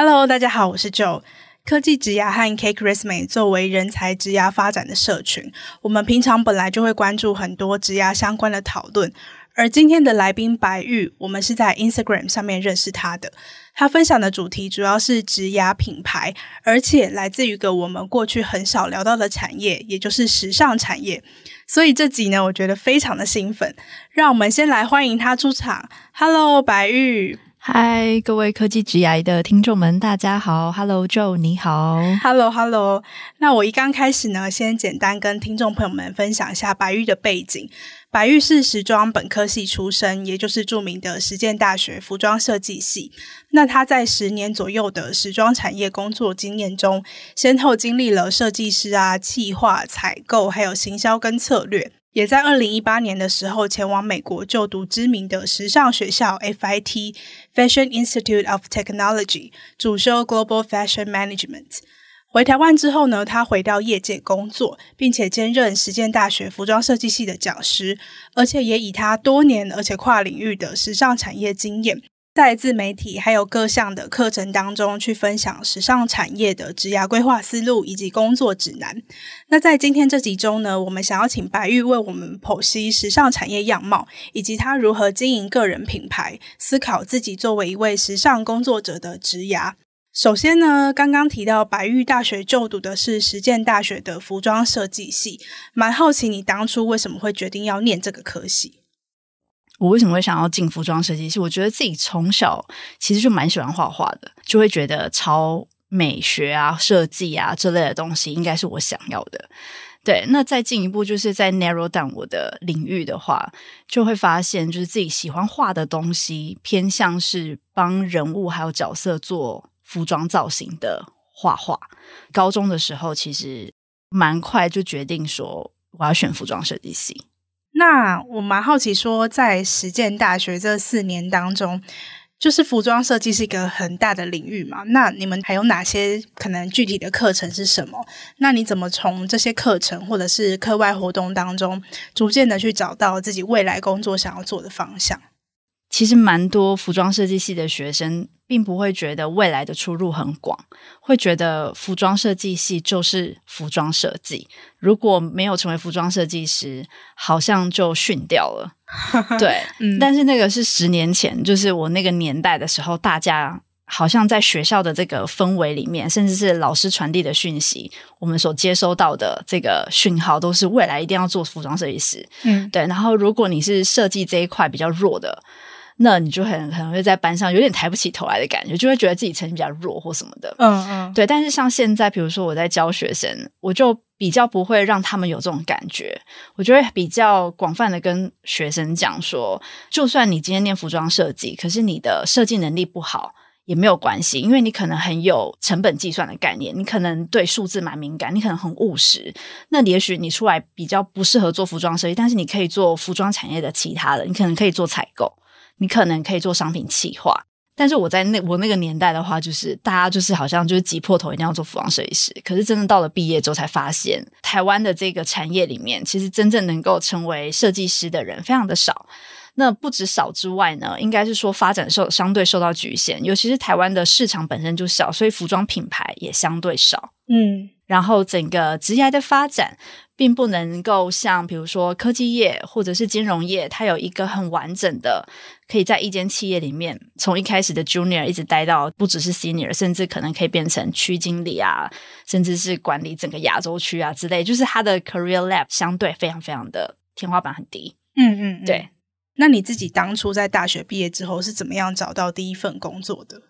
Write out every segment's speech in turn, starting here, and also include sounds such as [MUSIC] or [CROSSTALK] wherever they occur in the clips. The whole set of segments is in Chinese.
Hello，大家好，我是 Joe。科技职涯和 CakeResume 作为人才职涯发展的社群，我们平常本来就会关注很多职涯相关的讨论。而今天的来宾白玉，我们是在 Instagram 上面认识他的。他分享的主题主要是职涯品牌，而且来自于一个我们过去很少聊到的产业，也就是时尚产业。所以这集呢，我觉得非常的兴奋。让我们先来欢迎他出场。Hello，白玉。嗨，各位科技职涯的听众们，大家好。Hello Joe，你好。Hello，Hello。那我一刚开始呢，先简单跟听众朋友们分享一下白玉的背景。白玉是时装本科系出身，也就是著名的实践大学服装设计系。那他在十年左右的时装产业工作经验中，先后经历了设计师啊、企划、采购，还有行销跟策略。也在二零一八年的时候前往美国就读知名的时尚学校 FIT Fashion Institute of Technology，主修 Global Fashion Management。回台湾之后呢，他回到业界工作，并且兼任实践大学服装设计系的讲师，而且也以他多年而且跨领域的时尚产业经验。在自媒体还有各项的课程当中，去分享时尚产业的职涯规划思路以及工作指南。那在今天这集中呢，我们想要请白玉为我们剖析时尚产业样貌，以及他如何经营个人品牌，思考自己作为一位时尚工作者的职涯。首先呢，刚刚提到白玉大学就读的是实践大学的服装设计系，蛮好奇你当初为什么会决定要念这个科系？我为什么会想要进服装设计系？我觉得自己从小其实就蛮喜欢画画的，就会觉得超美学啊、设计啊这类的东西应该是我想要的。对，那再进一步就是在 narrow down 我的领域的话，就会发现就是自己喜欢画的东西偏向是帮人物还有角色做服装造型的画画。高中的时候其实蛮快就决定说我要选服装设计系。那我蛮好奇，说在实践大学这四年当中，就是服装设计是一个很大的领域嘛？那你们还有哪些可能具体的课程是什么？那你怎么从这些课程或者是课外活动当中，逐渐的去找到自己未来工作想要做的方向？其实蛮多服装设计系的学生，并不会觉得未来的出路很广，会觉得服装设计系就是服装设计，如果没有成为服装设计师，好像就逊掉了。[LAUGHS] 对，嗯，但是那个是十年前，就是我那个年代的时候，大家好像在学校的这个氛围里面，甚至是老师传递的讯息，我们所接收到的这个讯号，都是未来一定要做服装设计师。嗯，对。然后，如果你是设计这一块比较弱的。那你就很可能会在班上有点抬不起头来的感觉，就会觉得自己成绩比较弱或什么的。嗯嗯，对。但是像现在，比如说我在教学生，我就比较不会让他们有这种感觉。我就会比较广泛的跟学生讲说，就算你今天念服装设计，可是你的设计能力不好也没有关系，因为你可能很有成本计算的概念，你可能对数字蛮敏感，你可能很务实。那也许你出来比较不适合做服装设计，但是你可以做服装产业的其他的，你可能可以做采购。你可能可以做商品企划，但是我在那我那个年代的话，就是大家就是好像就是挤破头一定要做服装设计师。可是真的到了毕业之后，才发现台湾的这个产业里面，其实真正能够成为设计师的人非常的少。那不止少之外呢，应该是说发展受相对受到局限，尤其是台湾的市场本身就小，所以服装品牌也相对少。嗯，然后整个职业的发展，并不能够像比如说科技业或者是金融业，它有一个很完整的，可以在一间企业里面从一开始的 junior 一直待到不只是 senior，甚至可能可以变成区经理啊，甚至是管理整个亚洲区啊之类。就是它的 career lab 相对非常非常的天花板很低。嗯嗯，嗯，对。那你自己当初在大学毕业之后是怎么样找到第一份工作的？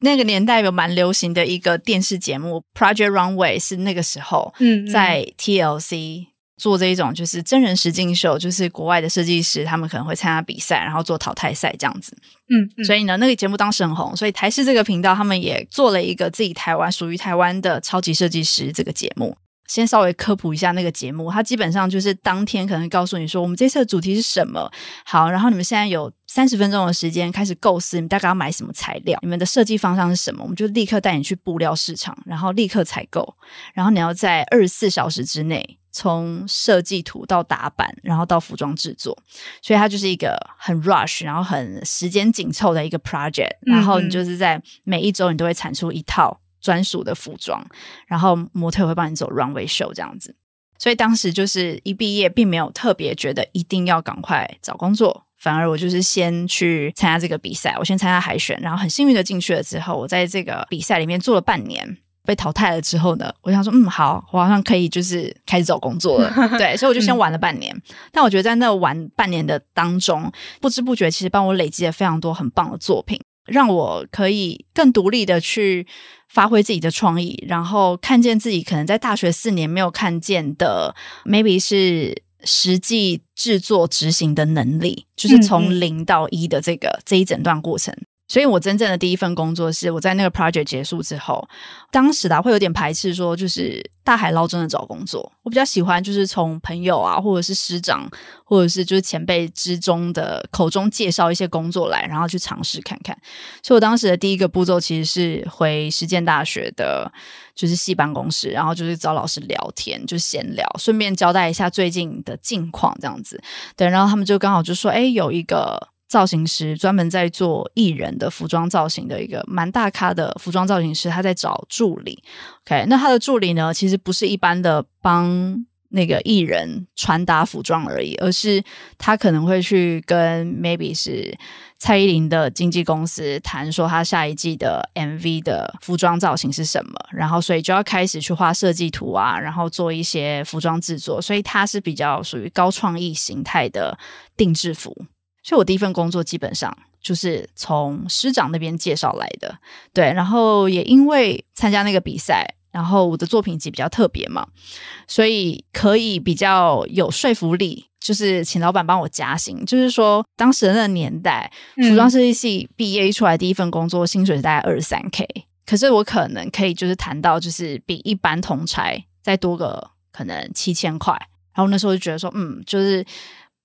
那个年代有蛮流行的一个电视节目《Project Runway》，是那个时候，嗯，在 TLC 做这一种就是真人实境秀，就是国外的设计师他们可能会参加比赛，然后做淘汰赛这样子。嗯，嗯，所以呢，那个节目当时很红，所以台视这个频道他们也做了一个自己台湾属于台湾的超级设计师这个节目。先稍微科普一下那个节目，它基本上就是当天可能告诉你说，我们这次的主题是什么。好，然后你们现在有三十分钟的时间开始构思，你们大概要买什么材料，你们的设计方向是什么，我们就立刻带你去布料市场，然后立刻采购，然后你要在二十四小时之内从设计图到打版，然后到服装制作，所以它就是一个很 rush，然后很时间紧凑的一个 project，然后你就是在每一周你都会产出一套。专属的服装，然后模特会帮你走 runway show 这样子，所以当时就是一毕业，并没有特别觉得一定要赶快找工作，反而我就是先去参加这个比赛，我先参加海选，然后很幸运的进去了之后，我在这个比赛里面做了半年，被淘汰了之后呢，我想说，嗯，好，我好像可以就是开始找工作了，[LAUGHS] 对，所以我就先玩了半年。嗯、但我觉得在那玩半年的当中，不知不觉其实帮我累积了非常多很棒的作品。让我可以更独立的去发挥自己的创意，然后看见自己可能在大学四年没有看见的，maybe 是实际制作执行的能力，就是从零到一的这个、嗯、这一整段过程。所以我真正的第一份工作是我在那个 project 结束之后，当时啊会有点排斥，说就是大海捞针的找工作。我比较喜欢就是从朋友啊，或者是师长，或者是就是前辈之中的口中介绍一些工作来，然后去尝试看看。所以我当时的第一个步骤其实是回实践大学的，就是系办公室，然后就是找老师聊天，就闲聊，顺便交代一下最近的近况这样子。对，然后他们就刚好就说，哎，有一个。造型师专门在做艺人的服装造型的一个蛮大咖的服装造型师，他在找助理。OK，那他的助理呢，其实不是一般的帮那个艺人穿搭服装而已，而是他可能会去跟 maybe 是蔡依林的经纪公司谈说他下一季的 MV 的服装造型是什么，然后所以就要开始去画设计图啊，然后做一些服装制作，所以他是比较属于高创意形态的定制服。所以我第一份工作基本上就是从师长那边介绍来的，对，然后也因为参加那个比赛，然后我的作品集比较特别嘛，所以可以比较有说服力，就是请老板帮我加薪。就是说，当时的那个年代，服装设计系毕业出来，第一份工作薪水是大概二十三 K，可是我可能可以就是谈到就是比一般同差再多个可能七千块，然后那时候就觉得说，嗯，就是。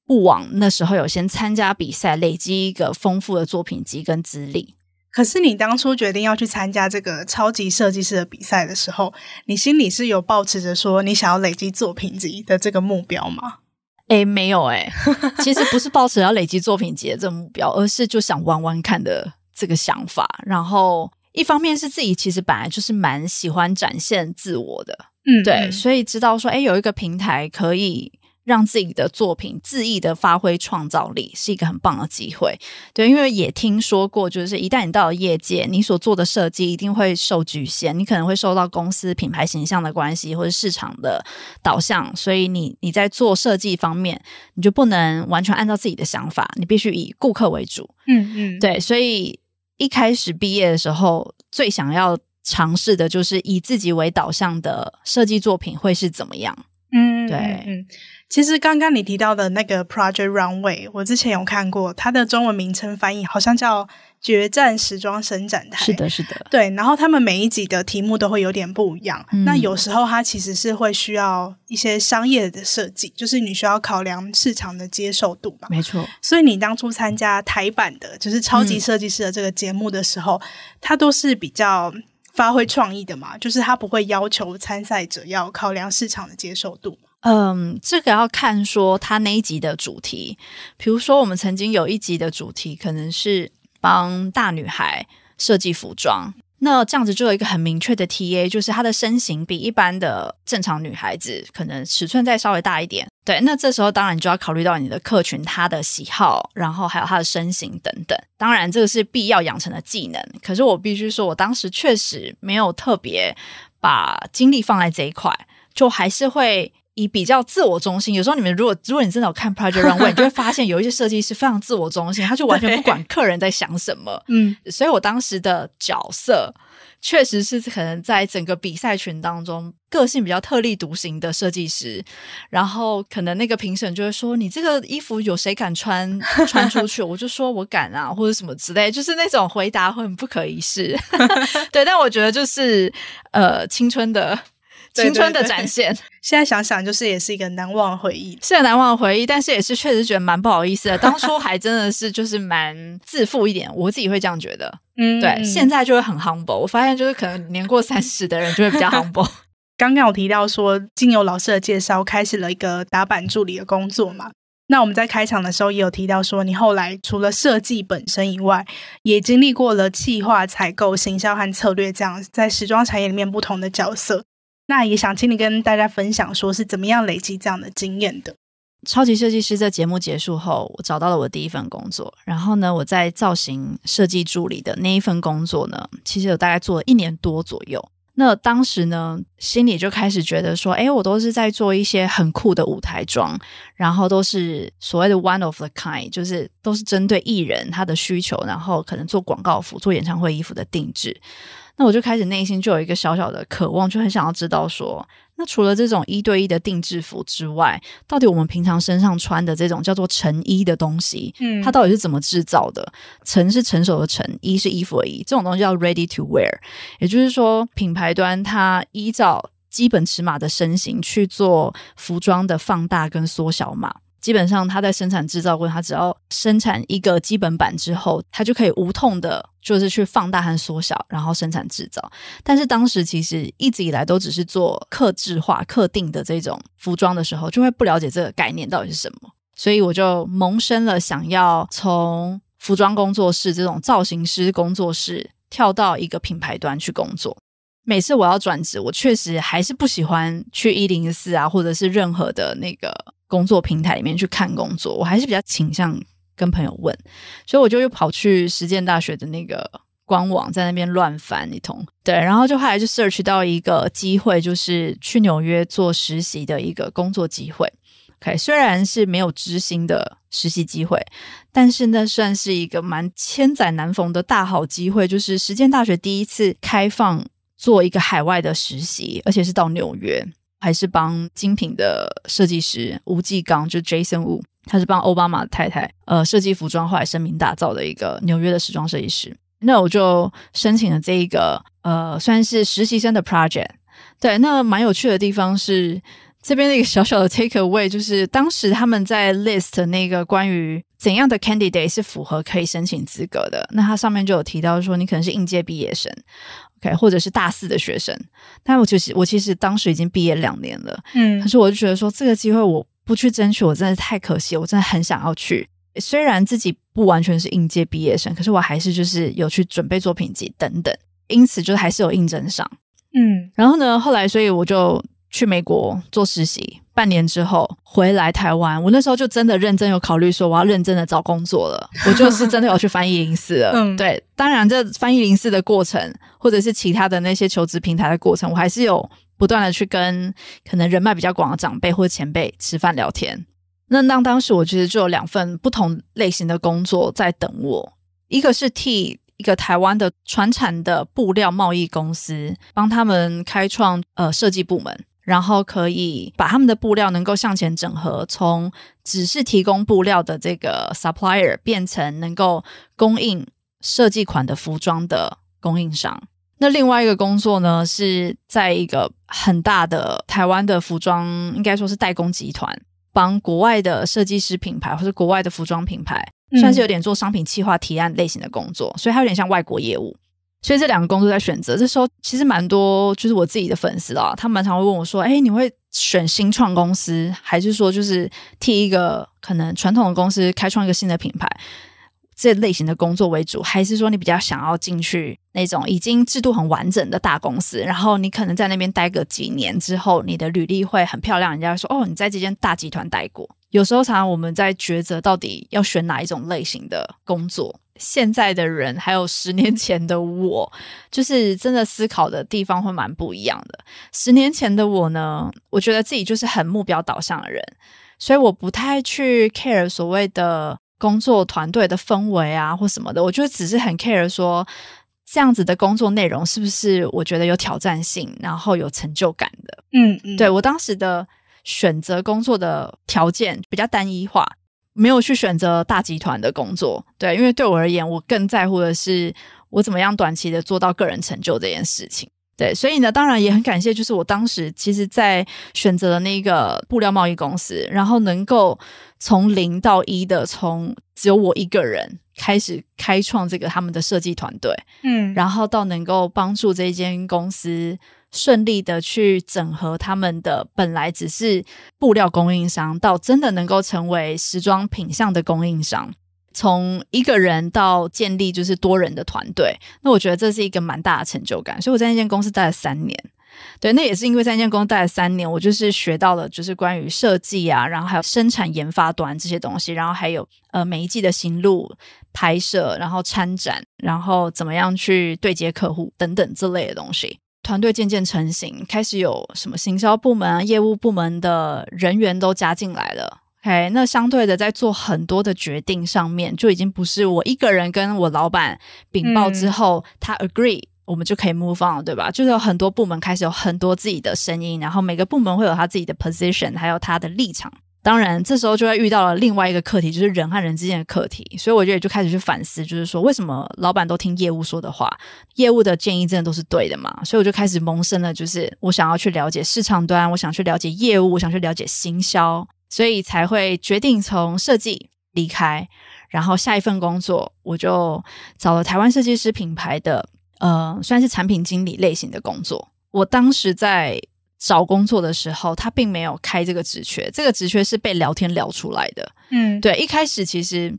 不枉那时候有先参加比赛，累积一个丰富的作品集跟资历。可是你当初决定要去参加这个超级设计师的比赛的时候，你心里是有抱持着说你想要累积作品集的这个目标吗？诶，没有诶，[LAUGHS] 其实不是抱持要累积作品集的这个目标，而是就想玩玩看的这个想法。然后一方面是自己其实本来就是蛮喜欢展现自我的，嗯，对，所以知道说，诶，有一个平台可以。让自己的作品恣意的发挥创造力是一个很棒的机会，对，因为也听说过，就是一旦你到了业界，你所做的设计一定会受局限，你可能会受到公司品牌形象的关系或者市场的导向，所以你你在做设计方面，你就不能完全按照自己的想法，你必须以顾客为主。嗯嗯，对，所以一开始毕业的时候，最想要尝试的就是以自己为导向的设计作品会是怎么样。嗯，对，嗯，其实刚刚你提到的那个 Project Runway，我之前有看过，它的中文名称翻译好像叫《决战时装伸展台》。是的，是的，对。然后他们每一集的题目都会有点不一样。嗯、那有时候它其实是会需要一些商业的设计，就是你需要考量市场的接受度吧。没错。所以你当初参加台版的，就是超级设计师的这个节目的时候，嗯、它都是比较。发挥创意的嘛，就是他不会要求参赛者要考量市场的接受度。嗯，这个要看说他那一集的主题，比如说我们曾经有一集的主题可能是帮大女孩设计服装。那这样子就有一个很明确的 TA，就是她的身形比一般的正常女孩子可能尺寸再稍微大一点。对，那这时候当然你就要考虑到你的客群她的喜好，然后还有她的身形等等。当然这个是必要养成的技能。可是我必须说，我当时确实没有特别把精力放在这一块，就还是会。以比较自我中心，有时候你们如果如果你真的有看 Project Runway，你就会发现有一些设计师非常自我中心，他就完全不管客人在想什么。嗯，所以我当时的角色确实是可能在整个比赛群当中，个性比较特立独行的设计师，然后可能那个评审就会说：“你这个衣服有谁敢穿穿出去？”我就说：“我敢啊，或者什么之类，就是那种回答会很不可一世。[LAUGHS] ”对，但我觉得就是呃，青春的。青春的展现，[LAUGHS] 现在想想就是也是一个难忘的回忆，是个难忘的回忆，但是也是确实觉得蛮不好意思的。当初还真的是就是蛮自负一点，我自己会这样觉得。[LAUGHS] 嗯，对，现在就会很 humble。我发现就是可能年过三十的人就会比较 humble。[LAUGHS] 刚刚有提到说，经由老师的介绍，开始了一个打板助理的工作嘛。那我们在开场的时候也有提到说，你后来除了设计本身以外，也经历过了企划、采购、行销和策略这样在时装产业里面不同的角色。那也想请你跟大家分享，说是怎么样累积这样的经验的。超级设计师这节目结束后，我找到了我第一份工作。然后呢，我在造型设计助理的那一份工作呢，其实有大概做了一年多左右。那当时呢，心里就开始觉得说，诶，我都是在做一些很酷的舞台装，然后都是所谓的 one of the kind，就是都是针对艺人他的需求，然后可能做广告服、做演唱会衣服的定制。那我就开始内心就有一个小小的渴望，就很想要知道说，那除了这种一对一的定制服之外，到底我们平常身上穿的这种叫做成衣的东西，嗯，它到底是怎么制造的？成是成熟的成，衣是衣服的衣，这种东西叫 ready to wear，也就是说，品牌端它依照基本尺码的身形去做服装的放大跟缩小码。基本上，它在生产制造过程，它只要生产一个基本版之后，它就可以无痛的，就是去放大和缩小，然后生产制造。但是当时其实一直以来都只是做客制化、客定的这种服装的时候，就会不了解这个概念到底是什么，所以我就萌生了想要从服装工作室这种造型师工作室跳到一个品牌端去工作。每次我要转职，我确实还是不喜欢去一零四啊，或者是任何的那个。工作平台里面去看工作，我还是比较倾向跟朋友问，所以我就又跑去实践大学的那个官网，在那边乱翻一通。对，然后就后来就 search 到一个机会，就是去纽约做实习的一个工作机会。OK，虽然是没有知心的实习机会，但是那算是一个蛮千载难逢的大好机会，就是实践大学第一次开放做一个海外的实习，而且是到纽约。还是帮精品的设计师吴继刚，就 Jason Wu，他是帮奥巴马的太太呃设计服装，后来声名大噪的一个纽约的时装设计师。那我就申请了这一个呃算是实习生的 project。对，那蛮有趣的地方是这边那个小小的 take away，就是当时他们在 list 那个关于怎样的 candidate 是符合可以申请资格的。那它上面就有提到说，你可能是应届毕业生。或者是大四的学生，但我就是我其实当时已经毕业两年了，嗯，可是我就觉得说这个机会我不去争取，我真的太可惜，我真的很想要去。虽然自己不完全是应届毕业生，可是我还是就是有去准备作品集等等，因此就还是有应征上，嗯，然后呢，后来所以我就去美国做实习。半年之后回来台湾，我那时候就真的认真有考虑说我要认真的找工作了，[LAUGHS] 我就是真的有去翻译零四了。嗯，对，当然这翻译零四的过程，或者是其他的那些求职平台的过程，我还是有不断的去跟可能人脉比较广的长辈或者前辈吃饭聊天。那当当时我觉得就有两份不同类型的工作在等我，一个是替一个台湾的传产的布料贸易公司帮他们开创呃设计部门。然后可以把他们的布料能够向前整合，从只是提供布料的这个 supplier 变成能够供应设计款的服装的供应商。那另外一个工作呢，是在一个很大的台湾的服装，应该说是代工集团，帮国外的设计师品牌或者国外的服装品牌，算是有点做商品企划提案类型的工作，所以它有点像外国业务。所以这两个工作在选择，这时候其实蛮多，就是我自己的粉丝啊，他们蛮常会问我说：“哎，你会选新创公司，还是说就是替一个可能传统的公司开创一个新的品牌这类型的工作为主，还是说你比较想要进去那种已经制度很完整的大公司，然后你可能在那边待个几年之后，你的履历会很漂亮，人家说哦，你在这间大集团待过。有时候常常我们在抉择到底要选哪一种类型的工作。”现在的人 [LAUGHS] 还有十年前的我，就是真的思考的地方会蛮不一样的。十年前的我呢，我觉得自己就是很目标导向的人，所以我不太去 care 所谓的工作团队的氛围啊或什么的，我就只是很 care 说这样子的工作内容是不是我觉得有挑战性，然后有成就感的？嗯嗯，对，我当时的选择工作的条件比较单一化，没有去选择大集团的工作。对，因为对我而言，我更在乎的是我怎么样短期的做到个人成就这件事情。对，所以呢，当然也很感谢，就是我当时其实，在选择了那个布料贸易公司，然后能够从零到一的，从只有我一个人开始开创这个他们的设计团队，嗯，然后到能够帮助这间公司顺利的去整合他们的本来只是布料供应商，到真的能够成为时装品相的供应商。从一个人到建立就是多人的团队，那我觉得这是一个蛮大的成就感。所以我在那间公司待了三年，对，那也是因为在那间公司待了三年，我就是学到了就是关于设计啊，然后还有生产研发端这些东西，然后还有呃每一季的型录拍摄，然后参展，然后怎么样去对接客户等等之类的东西。团队渐渐成型，开始有什么行销部门啊、业务部门的人员都加进来了。OK，那相对的，在做很多的决定上面，就已经不是我一个人跟我老板禀报之后，嗯、他 agree，我们就可以 move on 了，对吧？就是有很多部门开始有很多自己的声音，然后每个部门会有他自己的 position，还有他的立场。当然，这时候就会遇到了另外一个课题，就是人和人之间的课题。所以我觉得就开始去反思，就是说为什么老板都听业务说的话，业务的建议真的都是对的嘛？所以我就开始萌生了，就是我想要去了解市场端，我想去了解业务，我想去了解行销。所以才会决定从设计离开，然后下一份工作我就找了台湾设计师品牌的，呃，算是产品经理类型的工作。我当时在找工作的时候，他并没有开这个职缺，这个职缺是被聊天聊出来的。嗯，对，一开始其实。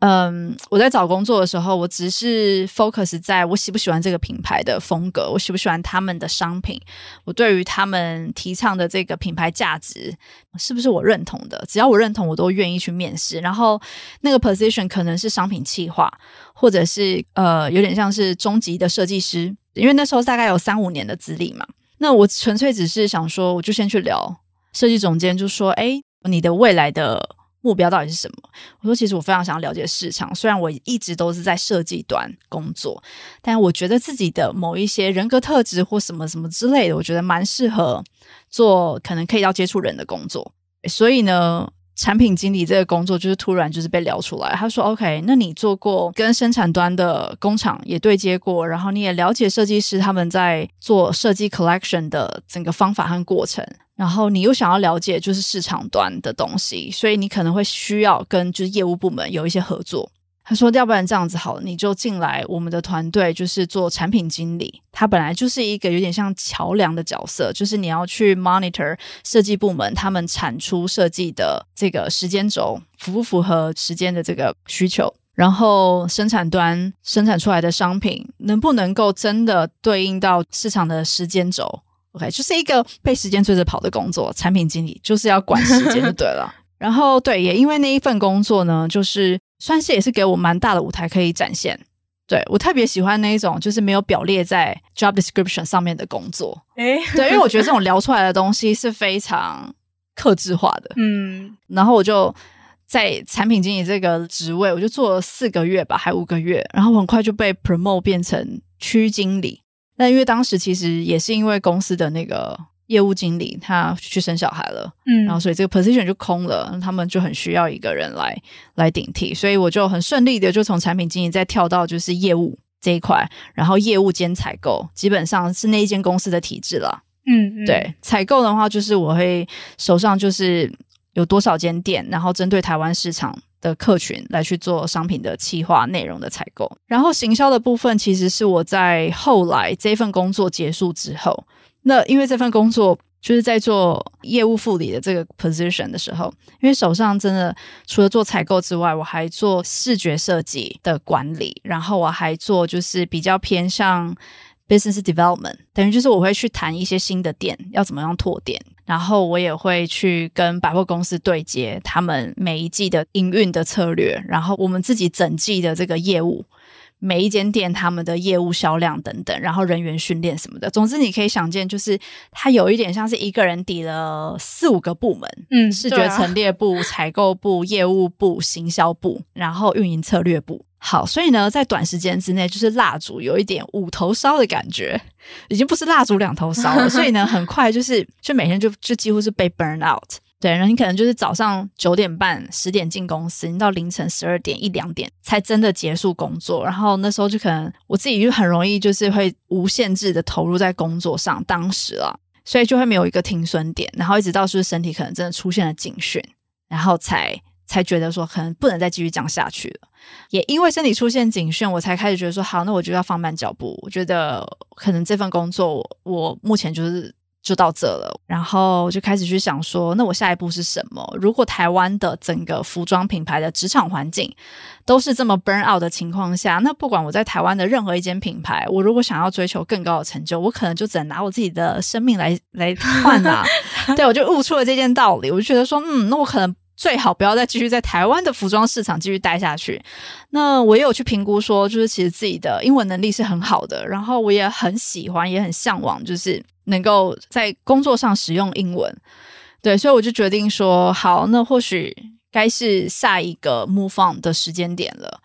嗯，我在找工作的时候，我只是 focus 在我喜不喜欢这个品牌的风格，我喜不喜欢他们的商品，我对于他们提倡的这个品牌价值是不是我认同的？只要我认同，我都愿意去面试。然后那个 position 可能是商品企划，或者是呃，有点像是中级的设计师，因为那时候大概有三五年的资历嘛。那我纯粹只是想说，我就先去聊。设计总监就说：“哎，你的未来的。”目标到底是什么？我说，其实我非常想要了解市场。虽然我一直都是在设计端工作，但我觉得自己的某一些人格特质或什么什么之类的，我觉得蛮适合做可能可以要接触人的工作。所以呢，产品经理这个工作就是突然就是被聊出来。他说：“OK，那你做过跟生产端的工厂也对接过，然后你也了解设计师他们在做设计 collection 的整个方法和过程。”然后你又想要了解就是市场端的东西，所以你可能会需要跟就是业务部门有一些合作。他说，要不然这样子好，你就进来我们的团队，就是做产品经理。他本来就是一个有点像桥梁的角色，就是你要去 monitor 设计部门他们产出设计的这个时间轴符不符合时间的这个需求，然后生产端生产出来的商品能不能够真的对应到市场的时间轴。OK，就是一个被时间追着跑的工作，产品经理就是要管时间就对了。[LAUGHS] 然后对，也因为那一份工作呢，就是算是也是给我蛮大的舞台可以展现。对，我特别喜欢那一种就是没有表列在 job description 上面的工作。诶，对，因为我觉得这种聊出来的东西是非常克制化的。嗯，然后我就在产品经理这个职位，我就做了四个月吧，还五个月，然后很快就被 promote 变成区经理。但因为当时其实也是因为公司的那个业务经理他去生小孩了，嗯，然后所以这个 position 就空了，他们就很需要一个人来来顶替，所以我就很顺利的就从产品经理再跳到就是业务这一块，然后业务兼采购，基本上是那一间公司的体制了，嗯，嗯，对，采购的话就是我会手上就是有多少间店，然后针对台湾市场。的客群来去做商品的企划内容的采购，然后行销的部分其实是我在后来这份工作结束之后，那因为这份工作就是在做业务副理的这个 position 的时候，因为手上真的除了做采购之外，我还做视觉设计的管理，然后我还做就是比较偏向 business development，等于就是我会去谈一些新的店要怎么样拓店。然后我也会去跟百货公司对接，他们每一季的营运的策略，然后我们自己整季的这个业务，每一间店他们的业务销量等等，然后人员训练什么的。总之你可以想见，就是他有一点像是一个人抵了四五个部门，嗯，视觉陈列部、[LAUGHS] 采购部、业务部、行销部，然后运营策略部。好，所以呢，在短时间之内，就是蜡烛有一点五头烧的感觉，已经不是蜡烛两头烧了。[LAUGHS] 所以呢，很快就是就每天就就几乎是被 burn out。对，然后你可能就是早上九点半、十点进公司，你到凌晨十二点、一两点才真的结束工作。然后那时候就可能我自己就很容易就是会无限制的投入在工作上，当时啊，所以就会没有一个停损点。然后一直到是身体可能真的出现了警讯，然后才才觉得说可能不能再继续讲下去了。也因为身体出现警讯，我才开始觉得说好，那我就要放慢脚步。我觉得可能这份工作，我目前就是。就到这了，然后就开始去想说，那我下一步是什么？如果台湾的整个服装品牌的职场环境都是这么 burn out 的情况下，那不管我在台湾的任何一间品牌，我如果想要追求更高的成就，我可能就只能拿我自己的生命来来换啊！[LAUGHS] 对，我就悟出了这件道理，我就觉得说，嗯，那我可能。最好不要再继续在台湾的服装市场继续待下去。那我也有去评估说，就是其实自己的英文能力是很好的，然后我也很喜欢，也很向往，就是能够在工作上使用英文。对，所以我就决定说，好，那或许该是下一个 move on 的时间点了。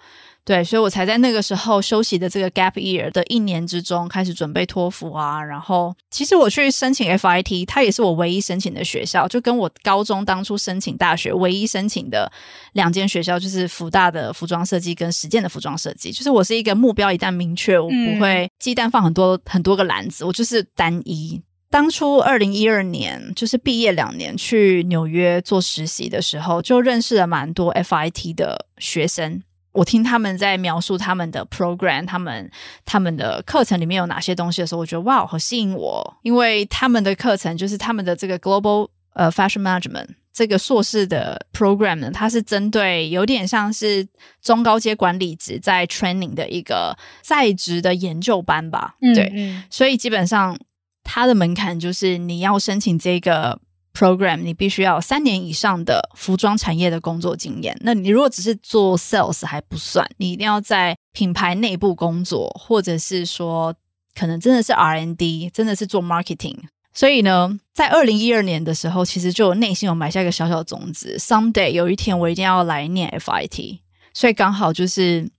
对，所以我才在那个时候休息的这个 gap year 的一年之中开始准备托福啊。然后，其实我去申请 FIT，它也是我唯一申请的学校，就跟我高中当初申请大学唯一申请的两间学校，就是福大的服装设计跟实践的服装设计。就是我是一个目标一旦明确，我不会鸡蛋放很多、嗯、很多个篮子，我就是单一。当初二零一二年就是毕业两年去纽约做实习的时候，就认识了蛮多 FIT 的学生。我听他们在描述他们的 program，他们他们的课程里面有哪些东西的时候，我觉得哇，好吸引我，因为他们的课程就是他们的这个 global 呃 fashion management 这个硕士的 program 呢，它是针对有点像是中高阶管理职在 training 的一个在职的研究班吧，嗯、对，所以基本上它的门槛就是你要申请这个。Program，你必须要三年以上的服装产业的工作经验。那你如果只是做 Sales 还不算，你一定要在品牌内部工作，或者是说可能真的是 R&D，真的是做 Marketing。所以呢，在二零一二年的时候，其实就内心有埋下一个小小的种子，Someday 有一天我一定要来念 FIT。所以刚好就是。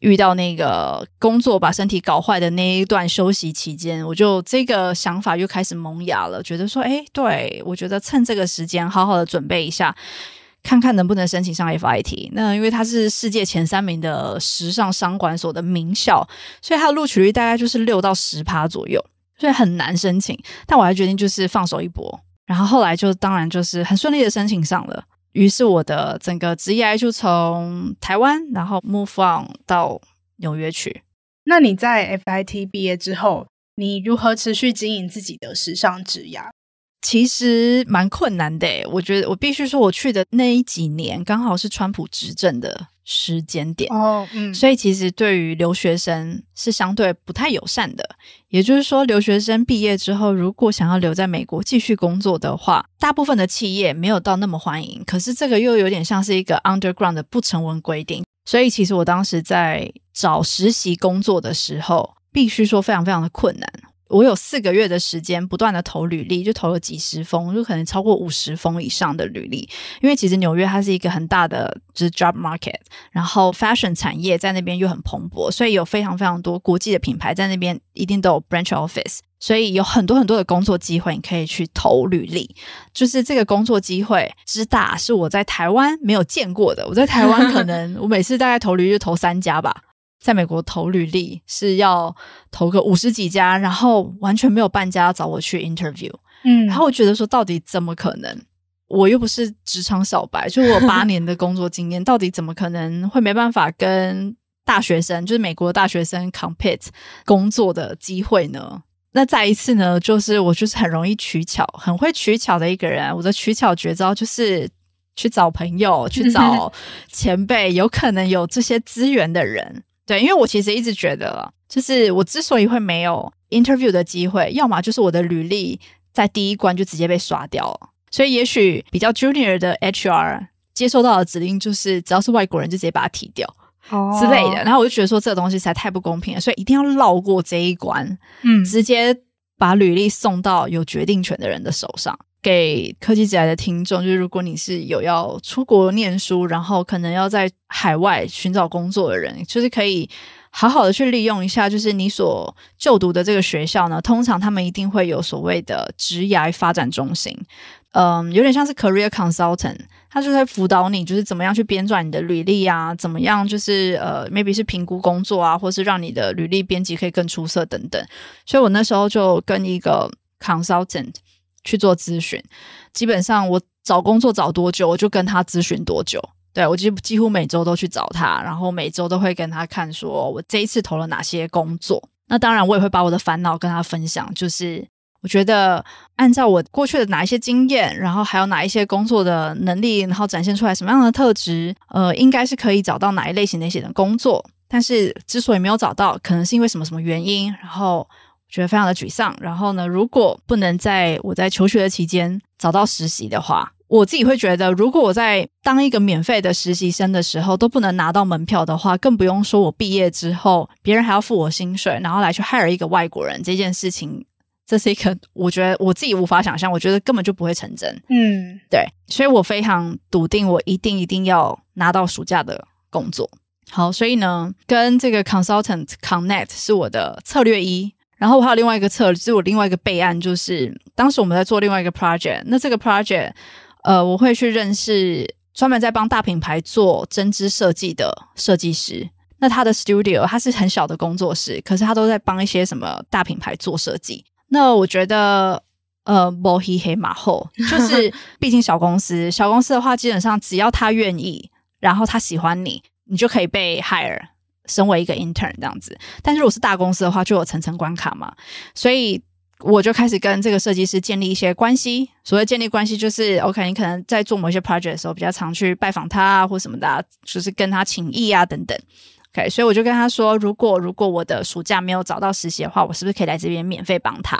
遇到那个工作把身体搞坏的那一段休息期间，我就这个想法又开始萌芽了，觉得说，哎，对，我觉得趁这个时间好好的准备一下，看看能不能申请上 FIT。那因为它是世界前三名的时尚商管所的名校，所以它的录取率大概就是六到十趴左右，所以很难申请。但我还决定就是放手一搏，然后后来就当然就是很顺利的申请上了。于是我的整个职业就从台湾，然后 move on 到纽约去。那你在 FIT 毕业之后，你如何持续经营自己的时尚职涯？其实蛮困难的，我觉得我必须说，我去的那几年刚好是川普执政的时间点哦，嗯，所以其实对于留学生是相对不太友善的。也就是说，留学生毕业之后，如果想要留在美国继续工作的话，大部分的企业没有到那么欢迎。可是这个又有点像是一个 underground 的不成文规定，所以其实我当时在找实习工作的时候，必须说非常非常的困难。我有四个月的时间，不断的投履历，就投了几十封，就可能超过五十封以上的履历。因为其实纽约它是一个很大的就是 job market，然后 fashion 产业在那边又很蓬勃，所以有非常非常多国际的品牌在那边一定都有 branch office，所以有很多很多的工作机会，你可以去投履历。就是这个工作机会之大，是我在台湾没有见过的。我在台湾可能我每次大概投履历就投三家吧。在美国投履历是要投个五十几家，然后完全没有半家找我去 interview。嗯，然后我觉得说，到底怎么可能？我又不是职场小白，就我八 [LAUGHS] 年的工作经验，到底怎么可能会没办法跟大学生，就是美国大学生 compete 工作的机会呢？那再一次呢，就是我就是很容易取巧，很会取巧的一个人。我的取巧绝招就是去找朋友，去找 [LAUGHS] 前辈，有可能有这些资源的人。对，因为我其实一直觉得，就是我之所以会没有 interview 的机会，要么就是我的履历在第一关就直接被刷掉了。所以也许比较 junior 的 HR 接收到的指令就是，只要是外国人就直接把他踢掉之类的。然后我就觉得说，这个东西实在太不公平了，所以一定要绕过这一关，嗯，直接把履历送到有决定权的人的手上。给科技职涯的听众，就是如果你是有要出国念书，然后可能要在海外寻找工作的人，就是可以好好的去利用一下，就是你所就读的这个学校呢，通常他们一定会有所谓的职涯发展中心，嗯，有点像是 career consultant，他就会辅导你，就是怎么样去编撰你的履历啊，怎么样就是呃，maybe 是评估工作啊，或是让你的履历编辑可以更出色等等。所以我那时候就跟一个 consultant。去做咨询，基本上我找工作找多久，我就跟他咨询多久。对，我几几乎每周都去找他，然后每周都会跟他看，说我这一次投了哪些工作。那当然，我也会把我的烦恼跟他分享。就是我觉得，按照我过去的哪一些经验，然后还有哪一些工作的能力，然后展现出来什么样的特质，呃，应该是可以找到哪一类型的一些的工作。但是之所以没有找到，可能是因为什么什么原因，然后。觉得非常的沮丧。然后呢，如果不能在我在求学的期间找到实习的话，我自己会觉得，如果我在当一个免费的实习生的时候都不能拿到门票的话，更不用说我毕业之后别人还要付我薪水，然后来去 hire 一个外国人这件事情，这是一个我觉得我自己无法想象，我觉得根本就不会成真。嗯，对，所以我非常笃定，我一定一定要拿到暑假的工作。好，所以呢，跟这个 consultant connect 是我的策略一。然后我还有另外一个策略，就是我另外一个备案，就是当时我们在做另外一个 project。那这个 project，呃，我会去认识专门在帮大品牌做针织设计的设计师。那他的 studio，他是很小的工作室，可是他都在帮一些什么大品牌做设计。那我觉得，呃，摸黑黑马后，[LAUGHS] 就是毕竟小公司，小公司的话，基本上只要他愿意，然后他喜欢你，你就可以被 hire。身为一个 intern 这样子，但是如果是大公司的话，就有层层关卡嘛，所以我就开始跟这个设计师建立一些关系。所谓建立关系，就是 OK，你可能在做某些 project 的时候，比较常去拜访他啊，或什么的啊，就是跟他请益啊等等。OK，所以我就跟他说，如果如果我的暑假没有找到实习的话，我是不是可以来这边免费帮他？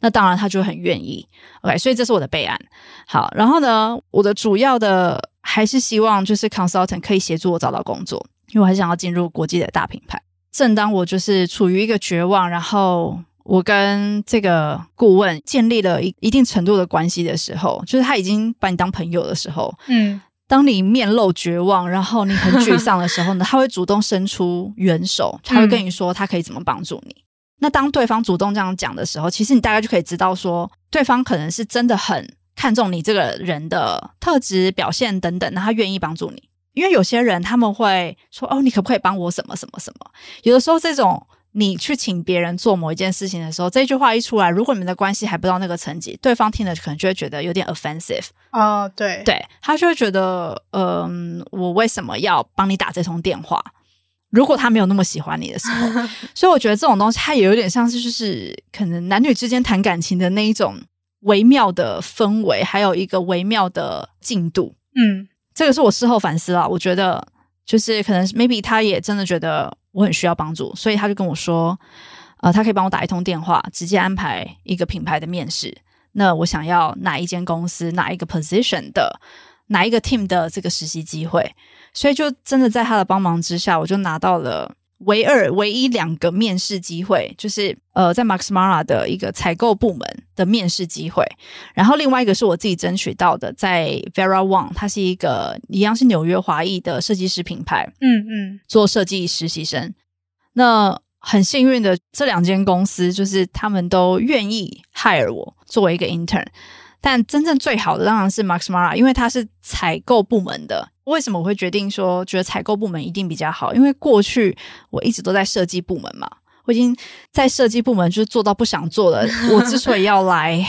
那当然，他就很愿意。OK，所以这是我的备案。好，然后呢，我的主要的还是希望就是 consultant 可以协助我找到工作。因为我很想要进入国际的大品牌。正当我就是处于一个绝望，然后我跟这个顾问建立了一一定程度的关系的时候，就是他已经把你当朋友的时候，嗯，当你面露绝望，然后你很沮丧的时候呢，[LAUGHS] 他会主动伸出援手，他会跟你说他可以怎么帮助你。嗯。那当对方主动这样讲的时候，其实你大概就可以知道说，对方可能是真的很看重你这个人的特质、表现等等，那他愿意帮助你。因为有些人他们会说：“哦，你可不可以帮我什么什么什么？”有的时候，这种你去请别人做某一件事情的时候，这句话一出来，如果你们的关系还不到那个层级，对方听了可能就会觉得有点 offensive。哦，对，对，他就会觉得，嗯、呃，我为什么要帮你打这通电话？如果他没有那么喜欢你的时候，[LAUGHS] 所以我觉得这种东西，它也有点像是就是可能男女之间谈感情的那一种微妙的氛围，还有一个微妙的进度。嗯。这个是我事后反思了，我觉得就是可能 maybe 他也真的觉得我很需要帮助，所以他就跟我说，呃，他可以帮我打一通电话，直接安排一个品牌的面试。那我想要哪一间公司，哪一个 position 的，哪一个 team 的这个实习机会，所以就真的在他的帮忙之下，我就拿到了。唯二、唯一两个面试机会，就是呃，在 Max Mara 的一个采购部门的面试机会，然后另外一个是我自己争取到的，在 Vera Wang，它是一个一样是纽约华裔的设计师品牌，嗯嗯，做设计实习生。那很幸运的，这两间公司就是他们都愿意 hire 我作为一个 intern。但真正最好的当然是 Max Mara，因为它是采购部门的。为什么我会决定说觉得采购部门一定比较好？因为过去我一直都在设计部门嘛，我已经在设计部门就是做到不想做了。[LAUGHS] 我之所以要来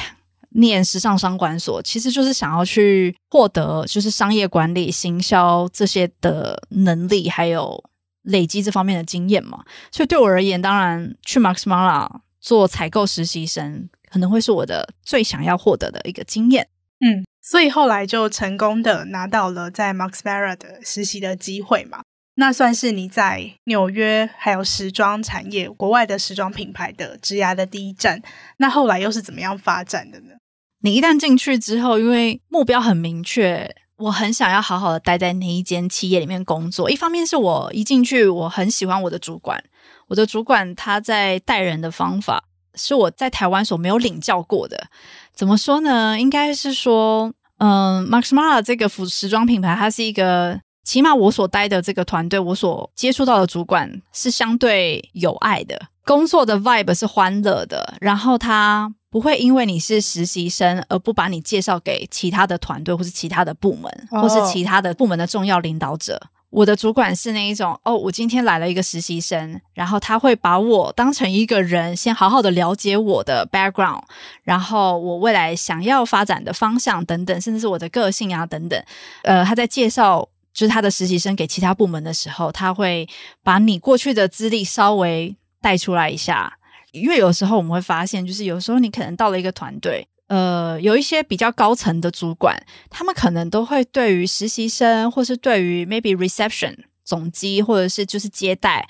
念时尚商管所，其实就是想要去获得就是商业管理、行销这些的能力，还有累积这方面的经验嘛。所以对我而言，当然去 Max Mara 做采购实习生。可能会是我的最想要获得的一个经验，嗯，所以后来就成功的拿到了在 Max Mara 的实习的机会嘛，那算是你在纽约还有时装产业、国外的时装品牌的职涯的第一站。那后来又是怎么样发展的呢？你一旦进去之后，因为目标很明确，我很想要好好的待在那一间企业里面工作。一方面是我一进去，我很喜欢我的主管，我的主管他在带人的方法。是我在台湾所没有领教过的。怎么说呢？应该是说，嗯，Max Mara 这个服时装品牌，它是一个，起码我所待的这个团队，我所接触到的主管是相对有爱的，工作的 vibe 是欢乐的，然后他不会因为你是实习生而不把你介绍给其他的团队或是其他的部门，或是其他的部门的重要领导者。我的主管是那一种哦，我今天来了一个实习生，然后他会把我当成一个人，先好好的了解我的 background，然后我未来想要发展的方向等等，甚至是我的个性啊等等。呃，他在介绍就是他的实习生给其他部门的时候，他会把你过去的资历稍微带出来一下，因为有时候我们会发现，就是有时候你可能到了一个团队。呃，有一些比较高层的主管，他们可能都会对于实习生，或是对于 maybe reception 总机，或者是就是接待，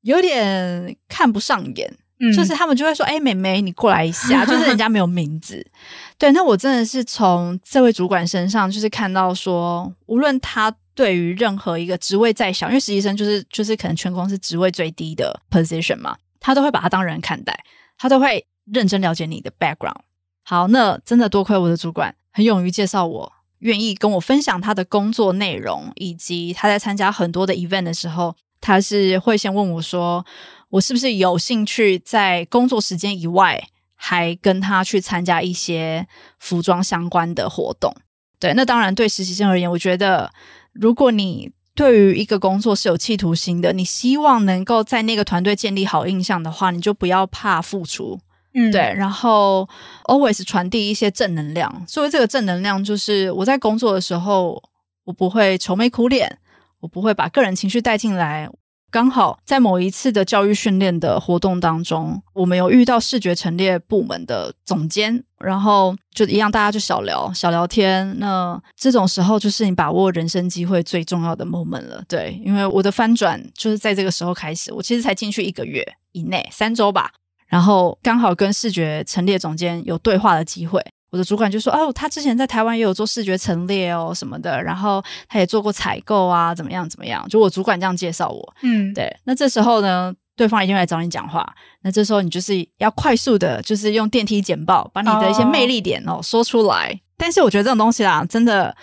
有点看不上眼。嗯，就是他们就会说：“哎，妹妹，你过来一下。”就是人家没有名字。[LAUGHS] 对，那我真的是从这位主管身上，就是看到说，无论他对于任何一个职位再小，因为实习生就是就是可能全公司职位最低的 position 嘛，他都会把他当人看待，他都会认真了解你的 background。好，那真的多亏我的主管很勇于介绍我，愿意跟我分享他的工作内容，以及他在参加很多的 event 的时候，他是会先问我说，我是不是有兴趣在工作时间以外，还跟他去参加一些服装相关的活动。对，那当然对实习生而言，我觉得如果你对于一个工作是有企图心的，你希望能够在那个团队建立好印象的话，你就不要怕付出。嗯，对，然后 always 传递一些正能量。所以这个正能量就是我在工作的时候，我不会愁眉苦脸，我不会把个人情绪带进来。刚好在某一次的教育训练的活动当中，我们有遇到视觉陈列部门的总监，然后就一样，大家就小聊小聊天。那这种时候就是你把握人生机会最重要的 moment 了。对，因为我的翻转就是在这个时候开始。我其实才进去一个月以内，三周吧。然后刚好跟视觉陈列总监有对话的机会，我的主管就说：“哦，他之前在台湾也有做视觉陈列哦什么的，然后他也做过采购啊，怎么样怎么样？”就我主管这样介绍我，嗯，对。那这时候呢，对方一定会来找你讲话。那这时候你就是要快速的，就是用电梯简报把你的一些魅力点哦说出来。但是我觉得这种东西啦，真的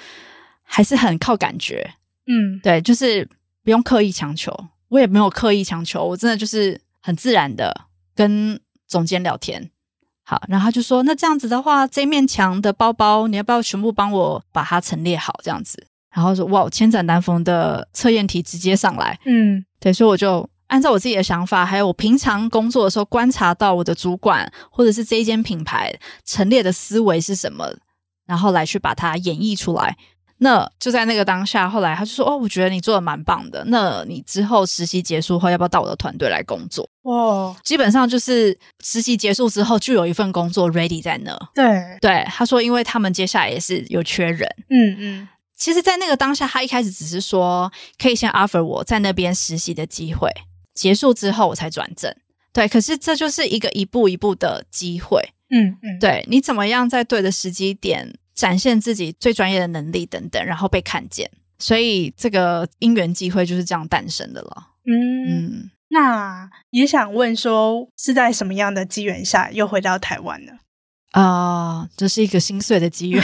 还是很靠感觉，嗯，对，就是不用刻意强求，我也没有刻意强求，我真的就是很自然的。跟总监聊天，好，然后他就说：“那这样子的话，这面墙的包包，你要不要全部帮我把它陈列好？这样子。”然后说：“哇，千载难逢的测验题直接上来。”嗯，对，所以我就按照我自己的想法，还有我平常工作的时候观察到我的主管或者是这一间品牌陈列的思维是什么，然后来去把它演绎出来。那就在那个当下，后来他就说：“哦，我觉得你做的蛮棒的。那你之后实习结束后，要不要到我的团队来工作？”哇，基本上就是实习结束之后，就有一份工作 ready 在那。对对，他说，因为他们接下来也是有缺人。嗯嗯，其实，在那个当下，他一开始只是说可以先 offer 我在那边实习的机会，结束之后我才转正。对，可是这就是一个一步一步的机会。嗯嗯，对，你怎么样在对的时机点？展现自己最专业的能力等等，然后被看见，所以这个因缘机会就是这样诞生的了。嗯，嗯，那也想问说，是在什么样的机缘下又回到台湾呢？啊、呃，这是一个心碎的机缘。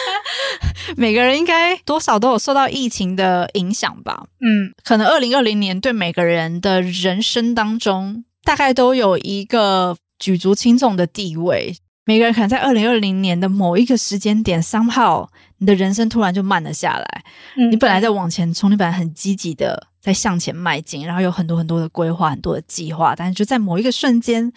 [LAUGHS] 每个人应该多少都有受到疫情的影响吧？嗯，可能二零二零年对每个人的人生当中，大概都有一个举足轻重的地位。每个人可能在二零二零年的某一个时间点，somehow 你的人生突然就慢了下来。嗯，你本来在往前冲，你本来很积极的在向前迈进，然后有很多很多的规划、很多的计划，但是就在某一个瞬间，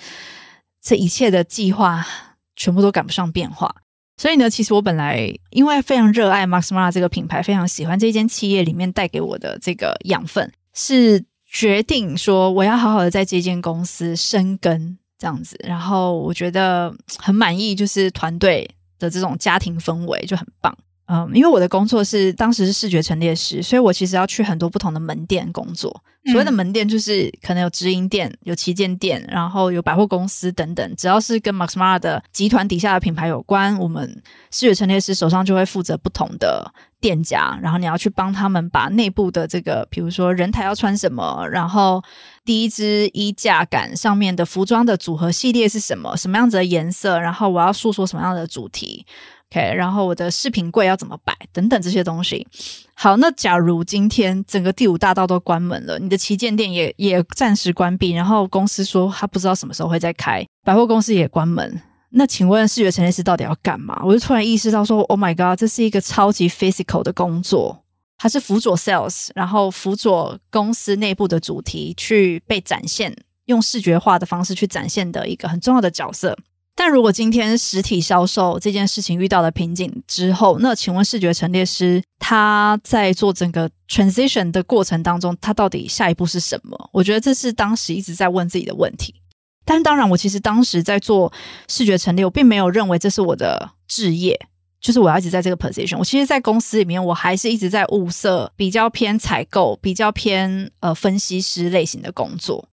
这一切的计划全部都赶不上变化。所以呢，其实我本来因为非常热爱 Max Mara 这个品牌，非常喜欢这间企业里面带给我的这个养分，是决定说我要好好的在这间公司生根。这样子，然后我觉得很满意，就是团队的这种家庭氛围就很棒。嗯，因为我的工作是当时是视觉陈列师，所以我其实要去很多不同的门店工作。所谓的门店就是可能有直营店、有旗舰店，然后有百货公司等等，只要是跟 Max Mara 的集团底下的品牌有关，我们视觉陈列师手上就会负责不同的店家，然后你要去帮他们把内部的这个，比如说人台要穿什么，然后第一支衣架杆上面的服装的组合系列是什么，什么样子的颜色，然后我要诉说什么样的主题，OK，然后我的饰品柜要怎么摆，等等这些东西。好，那假如今天整个第五大道都关门了，你的旗舰店也也暂时关闭，然后公司说他不知道什么时候会再开，百货公司也关门。那请问视觉陈列师到底要干嘛？我就突然意识到说，Oh my god，这是一个超级 physical 的工作，它是辅佐 sales，然后辅佐公司内部的主题去被展现，用视觉化的方式去展现的一个很重要的角色。但如果今天实体销售这件事情遇到了瓶颈之后，那请问视觉陈列师他在做整个 transition 的过程当中，他到底下一步是什么？我觉得这是当时一直在问自己的问题。但当然，我其实当时在做视觉陈列，我并没有认为这是我的职业，就是我要一直在这个 position。我其实，在公司里面，我还是一直在物色比较偏采购、比较偏呃分析师类型的工作。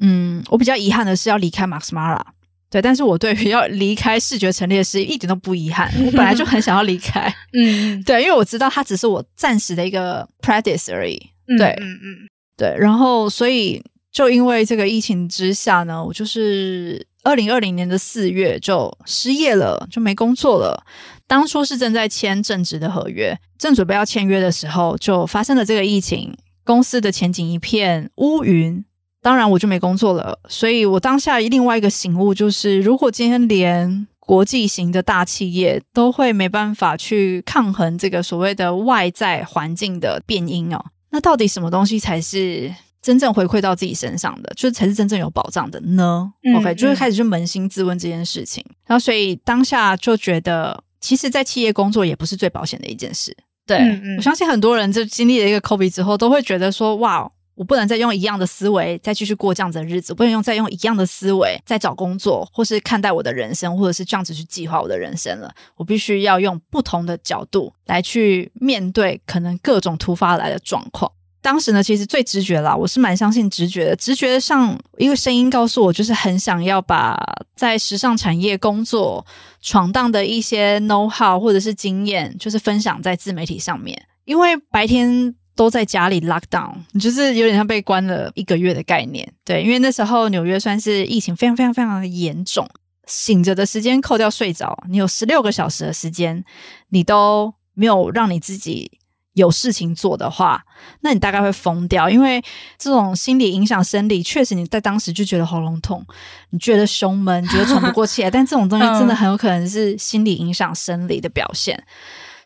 嗯，我比较遗憾的是要离开 Max Mara，对，但是我对于要离开视觉陈列师一点都不遗憾。[LAUGHS] 我本来就很想要离开，嗯，[LAUGHS] 对，因为我知道它只是我暂时的一个 practice 而已。对，嗯嗯，对，然后所以。就因为这个疫情之下呢，我就是二零二零年的四月就失业了，就没工作了。当初是正在签正职的合约，正准备要签约的时候，就发生了这个疫情，公司的前景一片乌云。当然我就没工作了。所以我当下另外一个醒悟就是，如果今天连国际型的大企业都会没办法去抗衡这个所谓的外在环境的变因哦，那到底什么东西才是？真正回馈到自己身上的，就是才是真正有保障的呢。嗯、OK，就是开始就扪心自问这件事情，嗯、然后所以当下就觉得，其实，在企业工作也不是最保险的一件事。对、我相信很多人就经历了一个 COVID 之后，都会觉得说，哇，我不能再用一样的思维再继续过这样子的日子，不能用再用一样的思维再找工作，或是看待我的人生，或者是这样子去计划我的人生了。我必须要用不同的角度来去面对可能各种突发来的状况。当时呢，其实最直觉啦，我是蛮相信直觉的。直觉上一个声音告诉我，就是很想要把在时尚产业工作闯荡的一些 know how 或者是经验，就是分享在自媒体上面。因为白天都在家里 lock down，就是有点像被关了一个月的概念。对，因为那时候纽约算是疫情非常非常非常的严重，醒着的时间扣掉睡着，你有十六个小时的时间，你都没有让你自己。有事情做的话，那你大概会疯掉，因为这种心理影响生理，确实你在当时就觉得喉咙痛，你觉得胸闷，觉得喘不过气来，但这种东西 [LAUGHS] 真的很有可能是心理影响生理的表现。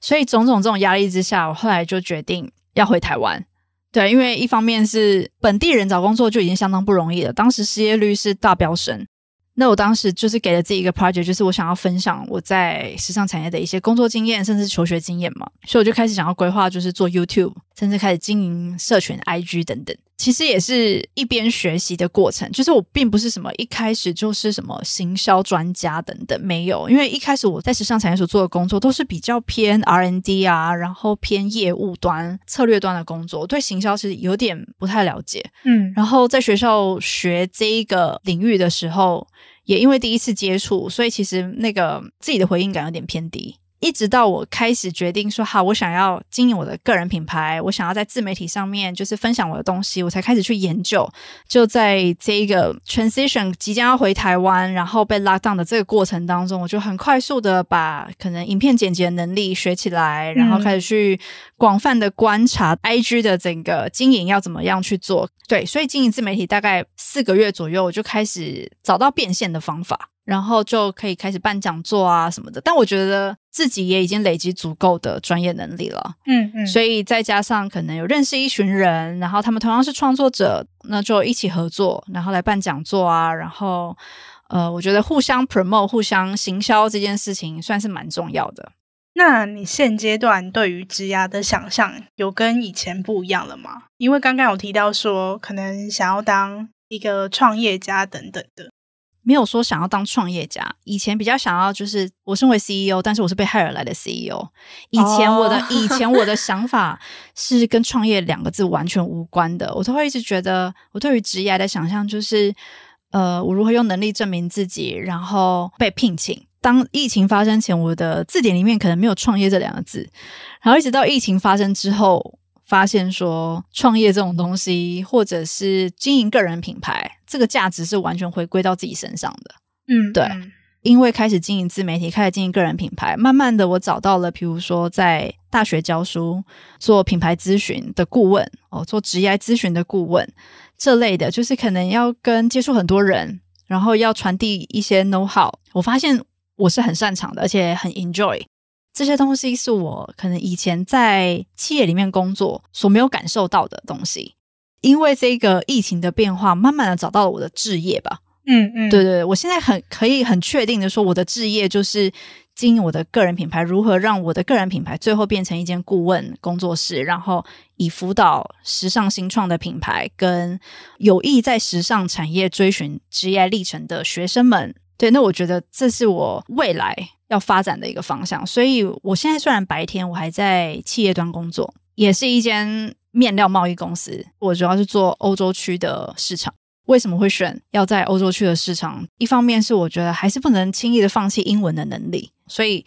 所以种种这种压力之下，我后来就决定要回台湾。对，因为一方面是本地人找工作就已经相当不容易了，当时失业率是大飙升。那我当时就是给了自己一个 project，就是我想要分享我在时尚产业的一些工作经验，甚至求学经验嘛，所以我就开始想要规划，就是做 YouTube，甚至开始经营社群 IG 等等。其实也是一边学习的过程，就是我并不是什么一开始就是什么行销专家等等，没有，因为一开始我在时尚产业所做的工作都是比较偏 R N D 啊，然后偏业务端、策略端的工作，我对行销其实有点不太了解。嗯，然后在学校学这一个领域的时候，也因为第一次接触，所以其实那个自己的回应感有点偏低。一直到我开始决定说好，我想要经营我的个人品牌，我想要在自媒体上面就是分享我的东西，我才开始去研究。就在这一个 transition 即将要回台湾，然后被 lock down 的这个过程当中，我就很快速的把可能影片剪辑的能力学起来，然后开始去广泛的观察 IG 的整个经营要怎么样去做。对，所以经营自媒体大概四个月左右，我就开始找到变现的方法。然后就可以开始办讲座啊什么的，但我觉得自己也已经累积足够的专业能力了，嗯嗯，所以再加上可能有认识一群人，然后他们同样是创作者，那就一起合作，然后来办讲座啊，然后呃，我觉得互相 promote、互相行销这件事情算是蛮重要的。那你现阶段对于职涯的想象有跟以前不一样了吗？因为刚刚有提到说可能想要当一个创业家等等的。没有说想要当创业家，以前比较想要就是我身为 CEO，但是我是被 hire 来的 CEO。以前我的、oh. 以前我的 [LAUGHS] 想法是跟创业两个字完全无关的，我都会一直觉得我对于职业的想象就是，呃，我如何用能力证明自己，然后被聘请。当疫情发生前，我的字典里面可能没有“创业”这两个字，然后一直到疫情发生之后，发现说创业这种东西，或者是经营个人品牌，这个价值是完全回归到自己身上的。嗯，对。因为开始经营自媒体，开始经营个人品牌，慢慢的我找到了，比如说在大学教书、做品牌咨询的顾问，哦，做职业咨询的顾问这类的，就是可能要跟接触很多人，然后要传递一些 know how。我发现我是很擅长的，而且很 enjoy 这些东西，是我可能以前在企业里面工作所没有感受到的东西。因为这个疫情的变化，慢慢的找到了我的置业吧。嗯嗯，对对，我现在很可以很确定的说，我的置业就是经营我的个人品牌，如何让我的个人品牌最后变成一间顾问工作室，然后以辅导时尚新创的品牌跟有意在时尚产业追寻职业历程的学生们，对，那我觉得这是我未来要发展的一个方向。所以，我现在虽然白天我还在企业端工作，也是一间面料贸易公司，我主要是做欧洲区的市场。为什么会选要在欧洲区的市场？一方面是我觉得还是不能轻易的放弃英文的能力，所以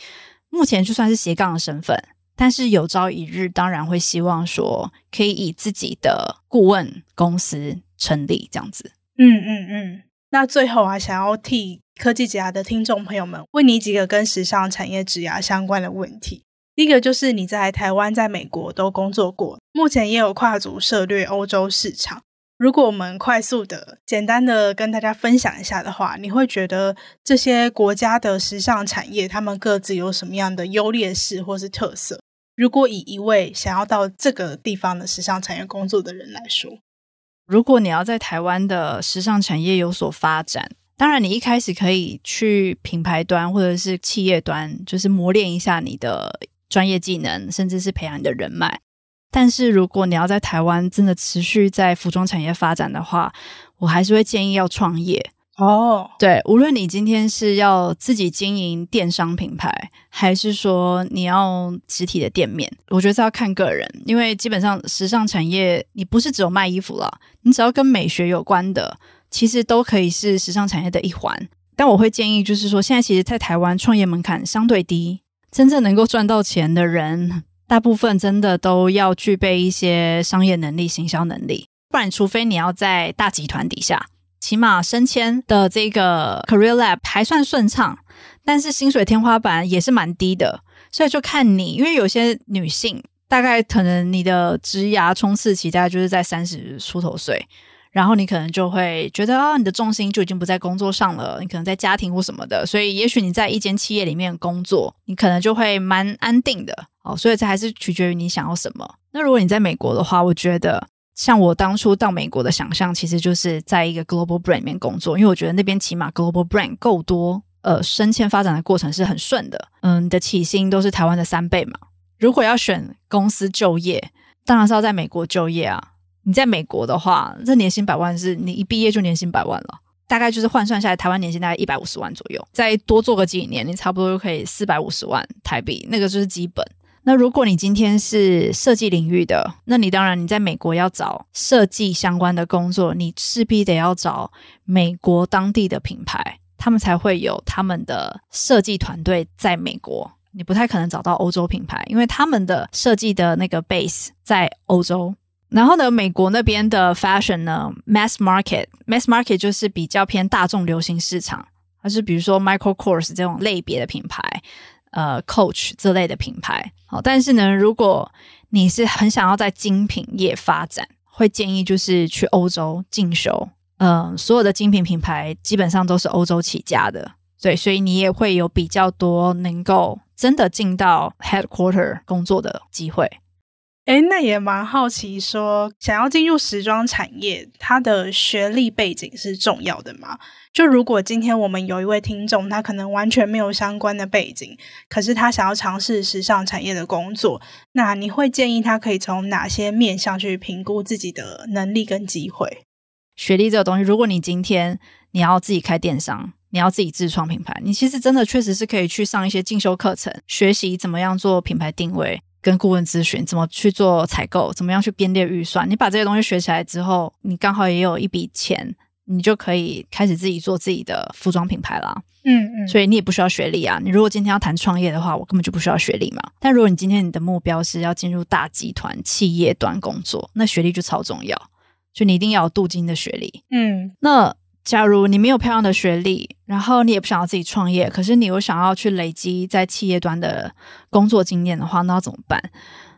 目前就算是斜杠的身份，但是有朝一日当然会希望说可以以自己的顾问公司成立这样子。嗯嗯嗯。那最后啊，想要替科技职涯的听众朋友们问你几个跟时尚产业职涯相关的问题。第一个就是你在台湾、在美国都工作过，目前也有跨足涉略欧洲市场。如果我们快速的、简单的跟大家分享一下的话，你会觉得这些国家的时尚产业，他们各自有什么样的优劣势或是特色？如果以一位想要到这个地方的时尚产业工作的人来说，如果你要在台湾的时尚产业有所发展，当然你一开始可以去品牌端或者是企业端，就是磨练一下你的专业技能，甚至是培养你的人脉。但是如果你要在台湾真的持续在服装产业发展的话，我还是会建议要创业哦。Oh. 对，无论你今天是要自己经营电商品牌，还是说你要实体的店面，我觉得是要看个人，因为基本上时尚产业你不是只有卖衣服了，你只要跟美学有关的，其实都可以是时尚产业的一环。但我会建议就是说，现在其实，在台湾创业门槛相对低，真正能够赚到钱的人。大部分真的都要具备一些商业能力、行销能力，不然除非你要在大集团底下，起码升迁的这个 Career Lab 还算顺畅，但是薪水天花板也是蛮低的，所以就看你，因为有些女性大概可能你的职涯冲刺期大概就是在三十出头岁。然后你可能就会觉得啊，你的重心就已经不在工作上了，你可能在家庭或什么的，所以也许你在一间企业里面工作，你可能就会蛮安定的哦。所以这还是取决于你想要什么。那如果你在美国的话，我觉得像我当初到美国的想象，其实就是在一个 global brand 里面工作，因为我觉得那边起码 global brand 够多，呃，升迁发展的过程是很顺的。嗯，你的起薪都是台湾的三倍嘛。如果要选公司就业，当然是要在美国就业啊。你在美国的话，这年薪百万是你一毕业就年薪百万了，大概就是换算下来，台湾年薪大概一百五十万左右。再多做个几年，你差不多就可以四百五十万台币，那个就是基本。那如果你今天是设计领域的，那你当然你在美国要找设计相关的工作，你势必得要找美国当地的品牌，他们才会有他们的设计团队在美国。你不太可能找到欧洲品牌，因为他们的设计的那个 base 在欧洲。然后呢，美国那边的 fashion 呢，mass market，mass market 就是比较偏大众流行市场，还是比如说 Michael Kors 这种类别的品牌，呃，Coach 这类的品牌。好，但是呢，如果你是很想要在精品业发展，会建议就是去欧洲进修。嗯、所有的精品品牌基本上都是欧洲起家的，对，所以你也会有比较多能够真的进到 headquarter 工作的机会。诶，那也蛮好奇说，想要进入时装产业，他的学历背景是重要的吗？就如果今天我们有一位听众，他可能完全没有相关的背景，可是他想要尝试时尚产业的工作，那你会建议他可以从哪些面向去评估自己的能力跟机会？学历这个东西，如果你今天你要自己开电商，你要自己自创品牌，你其实真的确实是可以去上一些进修课程，学习怎么样做品牌定位。跟顾问咨询怎么去做采购，怎么样去编列预算。你把这些东西学起来之后，你刚好也有一笔钱，你就可以开始自己做自己的服装品牌啦。嗯嗯，所以你也不需要学历啊。你如果今天要谈创业的话，我根本就不需要学历嘛。但如果你今天你的目标是要进入大集团企业端工作，那学历就超重要。就你一定要有镀金的学历。嗯，那假如你没有漂亮的学历，然后你也不想要自己创业，可是你又想要去累积在企业端的工作经验的话，那要怎么办？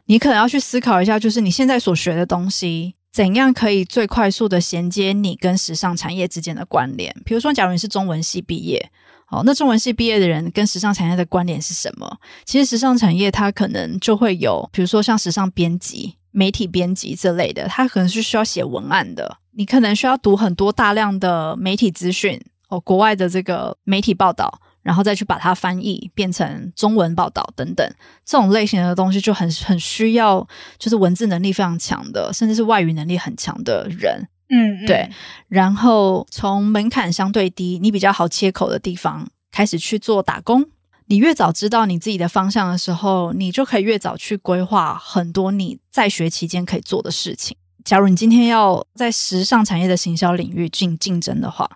你可能要去思考一下，就是你现在所学的东西，怎样可以最快速的衔接你跟时尚产业之间的关联？比如说，假如你是中文系毕业。哦，那中文系毕业的人跟时尚产业的关联是什么？其实时尚产业它可能就会有，比如说像时尚编辑、媒体编辑这类的，它可能是需要写文案的。你可能需要读很多大量的媒体资讯哦，国外的这个媒体报道，然后再去把它翻译变成中文报道等等。这种类型的东西就很很需要，就是文字能力非常强的，甚至是外语能力很强的人。嗯，对。然后从门槛相对低、你比较好切口的地方开始去做打工。你越早知道你自己的方向的时候，你就可以越早去规划很多你在学期间可以做的事情。假如你今天要在时尚产业的行销领域进竞争的话，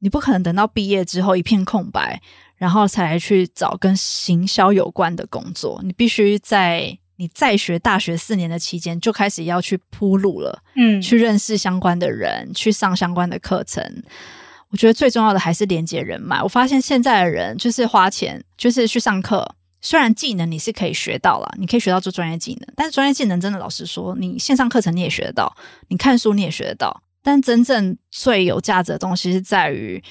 你不可能等到毕业之后一片空白，然后才去找跟行销有关的工作。你必须在你在学大学四年的期间就开始要去铺路了，嗯，去认识相关的人，去上相关的课程。我觉得最重要的还是连接人脉。我发现现在的人就是花钱，就是去上课。虽然技能你是可以学到了，你可以学到做专业技能，但是专业技能真的老实说，你线上课程你也学得到，你看书你也学得到。但真正最有价值的东西是在于，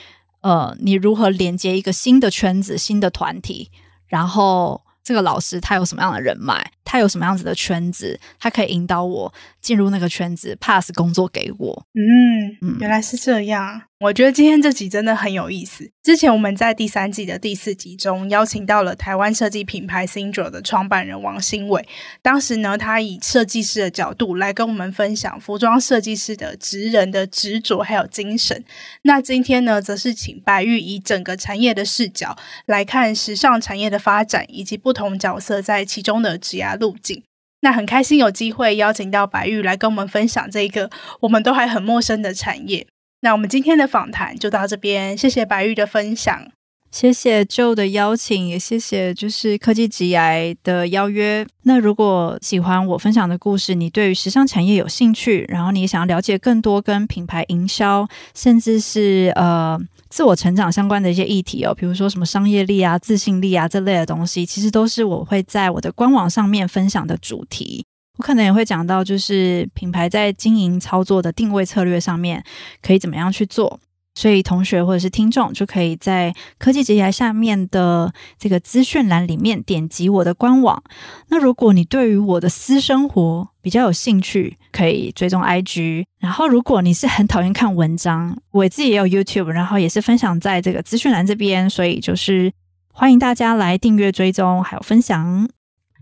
呃，你如何连接一个新的圈子、新的团体，然后。这个老师他有什么样的人脉？他有什么样子的圈子？他可以引导我进入那个圈子，pass 工作给我。嗯，嗯，原来是这样。我觉得今天这集真的很有意思。之前我们在第三季的第四集中邀请到了台湾设计品牌 SINDRA 的创办人王新伟。当时呢，他以设计师的角度来跟我们分享服装设计师的职人的执着还有精神。那今天呢，则是请白玉以整个产业的视角来看时尚产业的发展以及不同角色在其中的职涯路径。那很开心有机会邀请到白玉来跟我们分享这个我们都还很陌生的产业。那我们今天的访谈就到这边，谢谢白玉的分享，谢谢 Joe 的邀请，也谢谢就是科技职涯的邀约。那如果喜欢我分享的故事，你对于时尚产业有兴趣，然后你想要了解更多跟品牌营销，甚至是呃自我成长相关的一些议题哦，比如说什么商业力啊、自信力啊这类的东西，其实都是我会在我的官网上面分享的主题。我可能也会讲到，就是品牌在经营操作的定位策略上面可以怎么样去做。所以同学或者是听众就可以在科技职涯下面的这个资讯栏里面点击我的官网。那如果你对于我的私生活比较有兴趣，可以追踪 IG。然后如果你是很讨厌看文章，我自己也有 YouTube，然后也是分享在这个资讯栏这边，所以就是欢迎大家来订阅、追踪还有分享。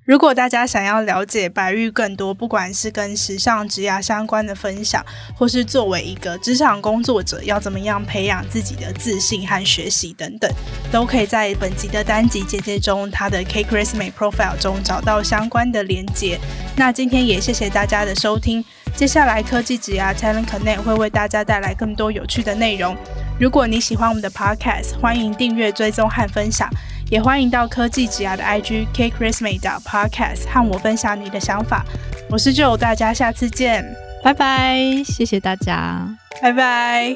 如果大家想要了解白玉更多，不管是跟时尚职涯相关的分享，或是作为一个职场工作者要怎么样培养自己的自信和学习等等，都可以在本集的单集简介中，他的 CAKERESME Profile 中找到相关的连结。那今天也谢谢大家的收听，接下来科技职涯 Talent Connect 会为大家带来更多有趣的内容。如果你喜欢我们的 Podcast，欢迎订阅、追踪和分享。也欢迎到科技致癌的 IG kchristmaspodcast 和我分享你的想法。我是 JO，大家下次见，拜拜，谢谢大家，拜拜。